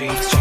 Ministry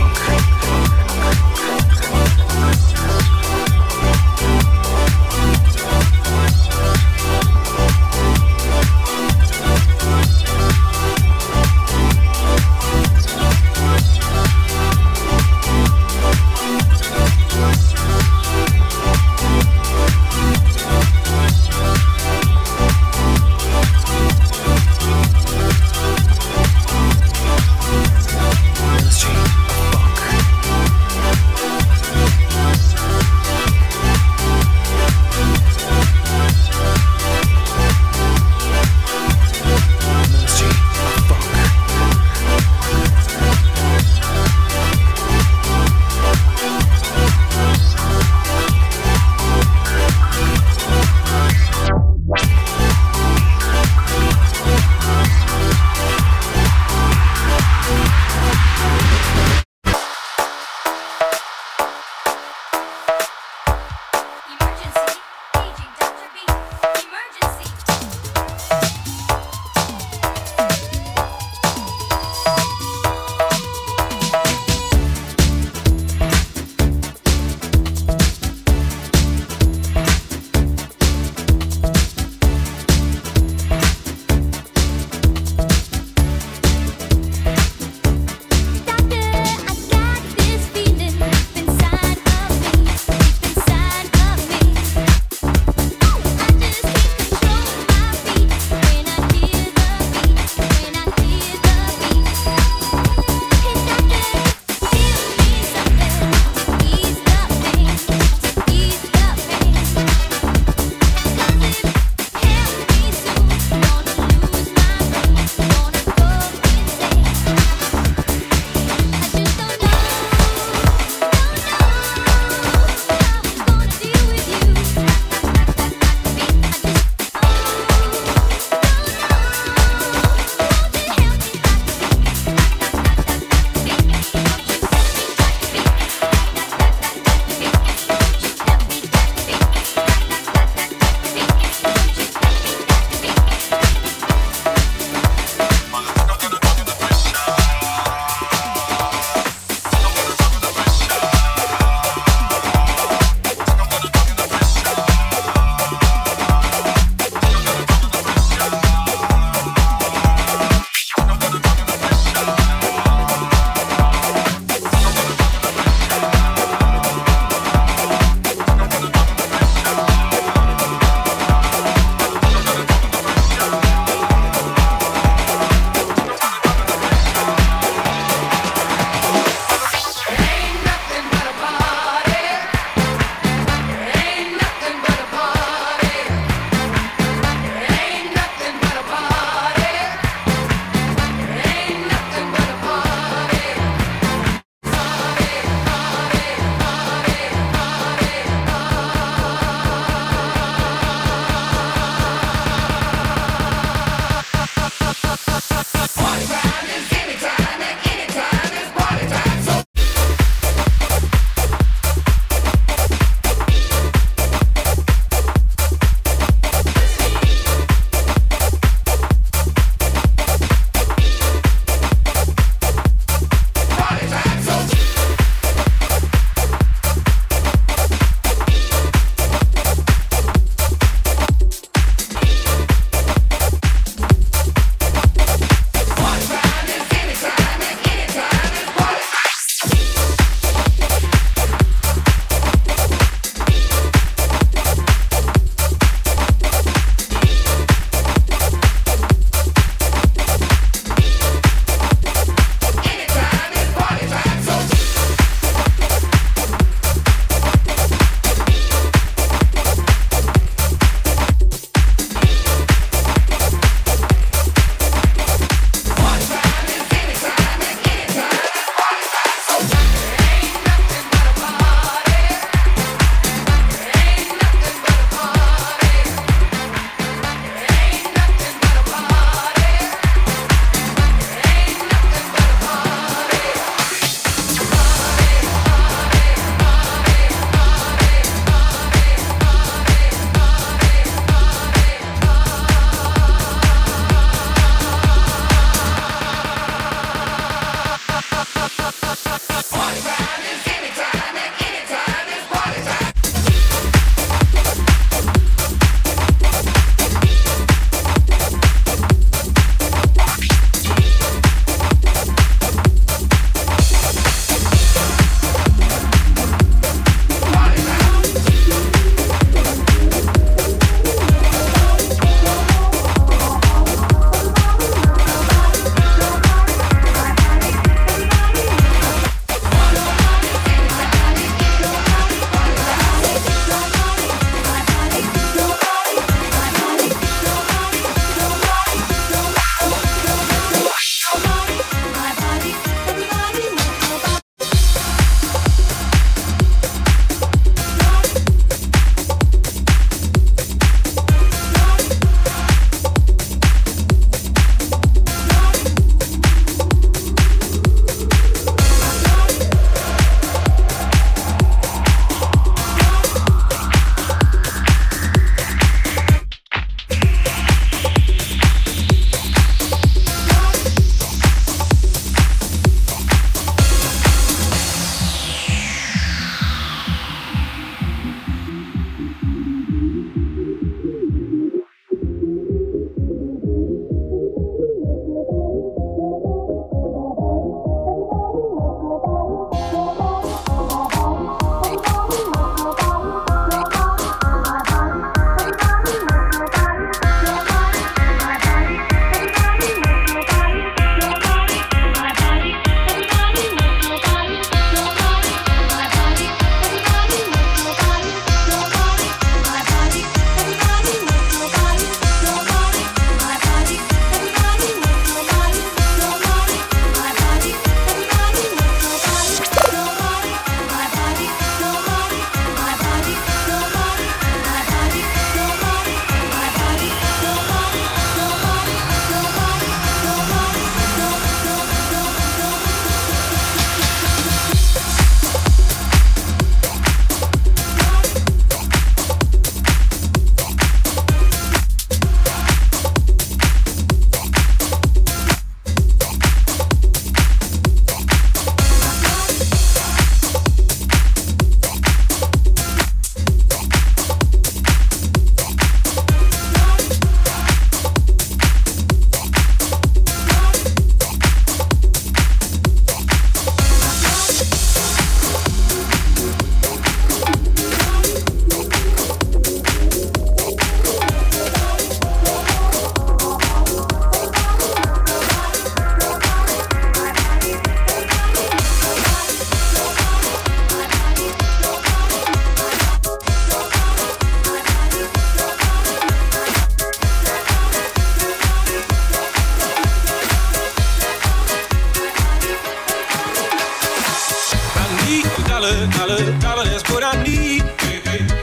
need a dollar, dollar, dollar, that's what I need.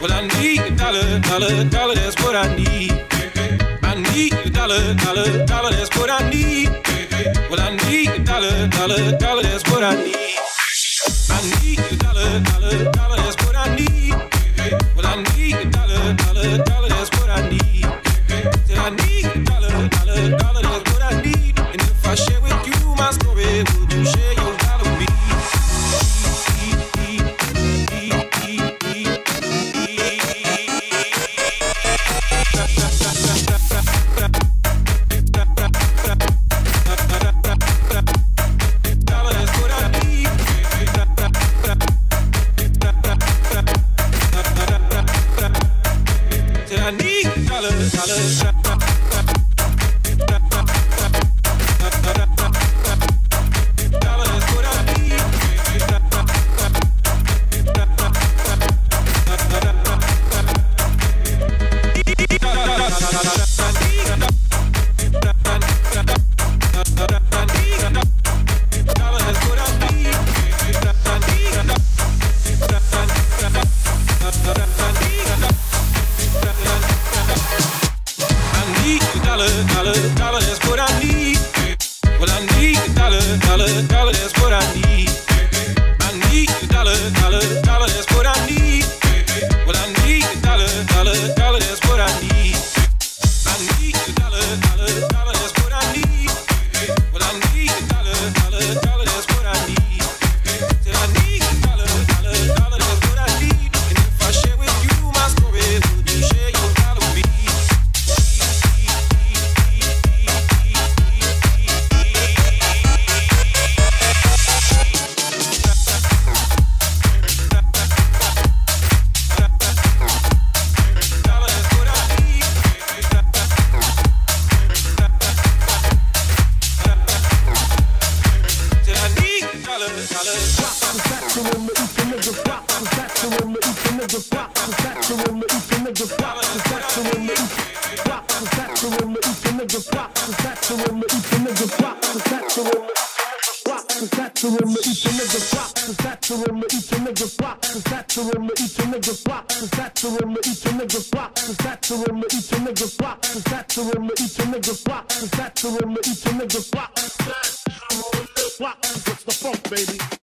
Well, I need a dollar, dollar, dollar, that's what I need. I need a dollar, dollar, dollar, that's what I need. Well, I need a dollar, dollar, dollar, that's what I need. I need a dollar, dollar, dollar, that's Just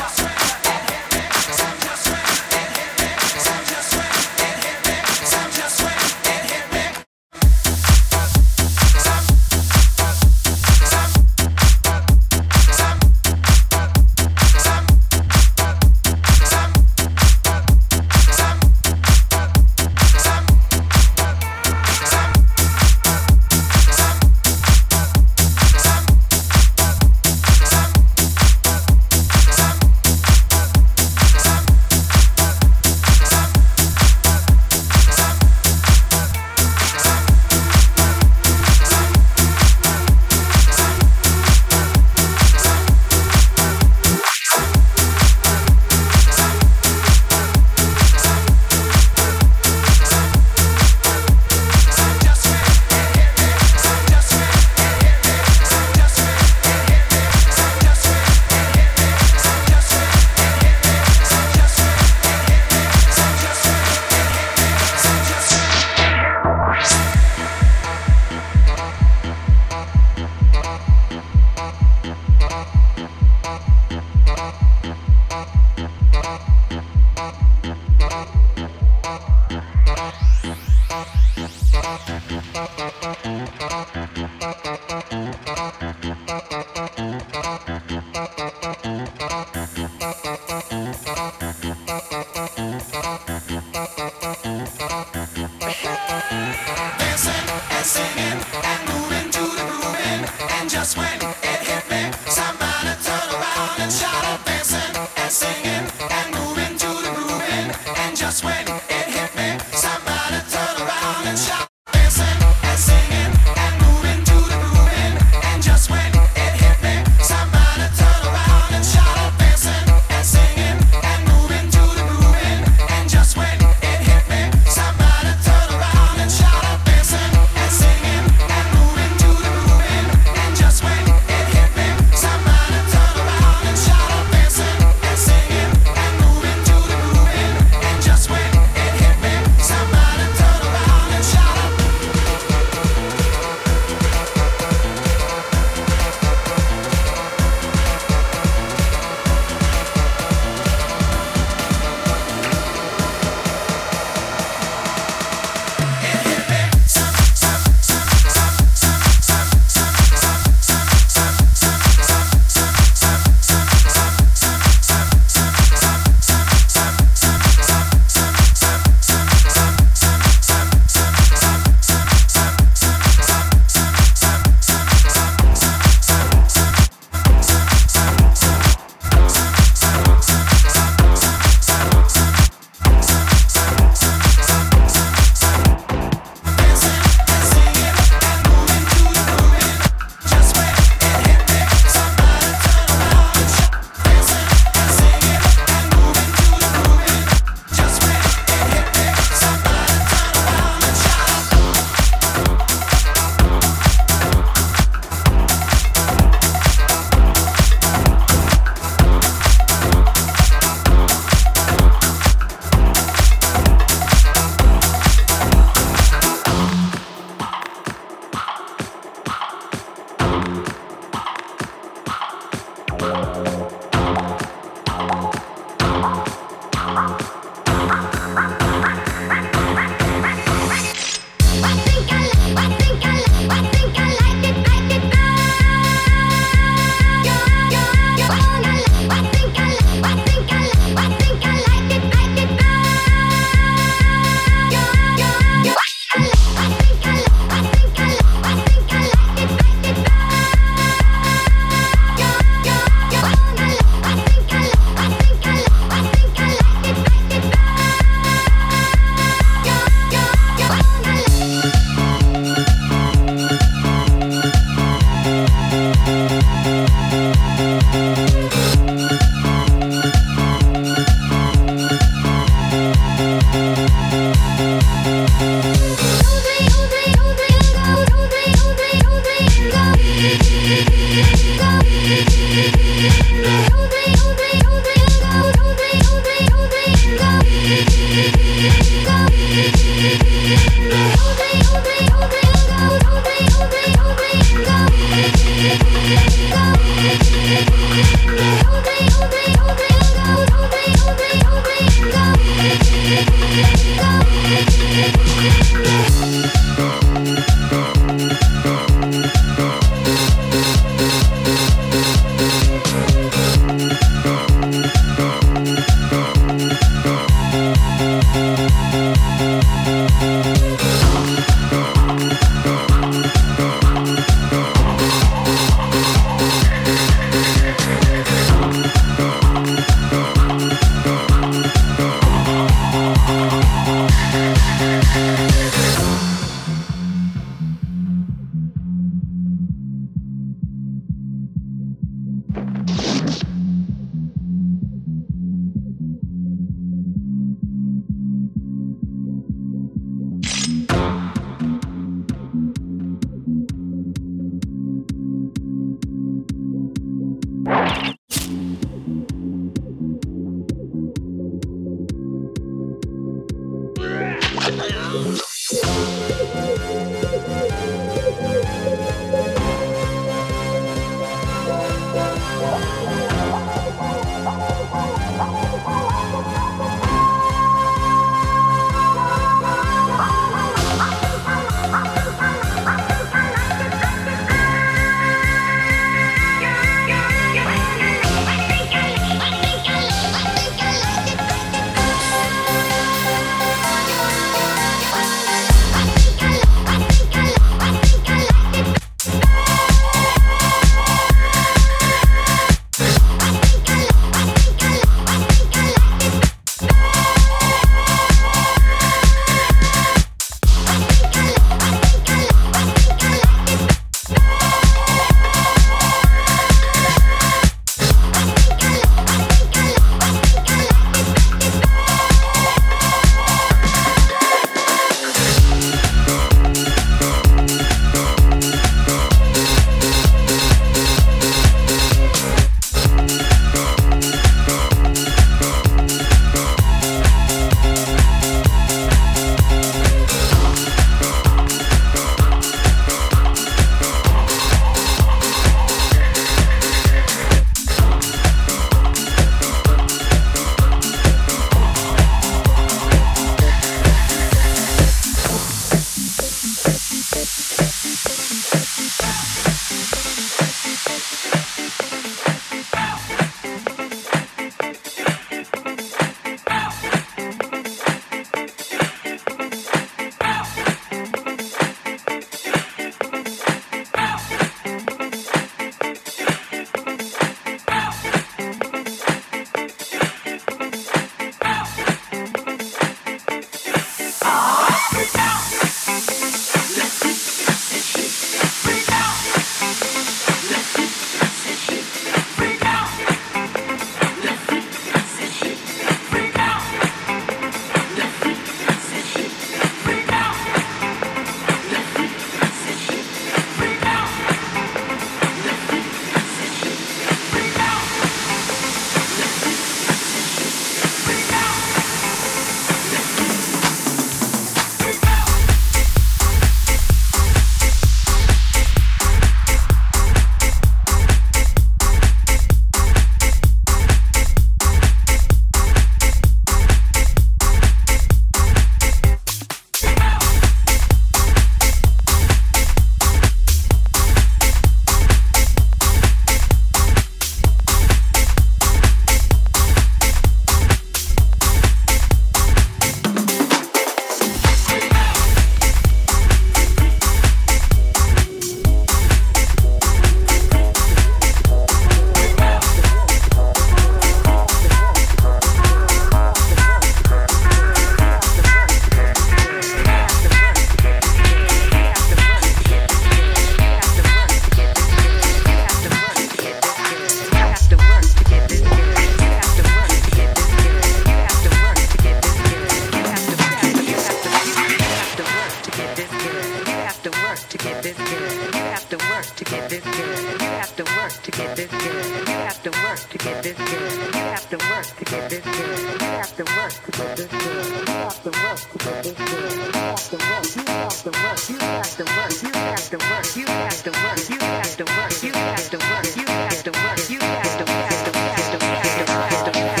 good. You have to work to get this good. You have to work to get this good. You have to work to get this good. You have to work to get this good. You have to work to get this good. You have to work. You have to work. You have to work. You have to work. You have to work. You have to work. You have to work. You have to work. You have to work. You have to work. You have to work.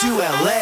to LA.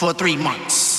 for three months.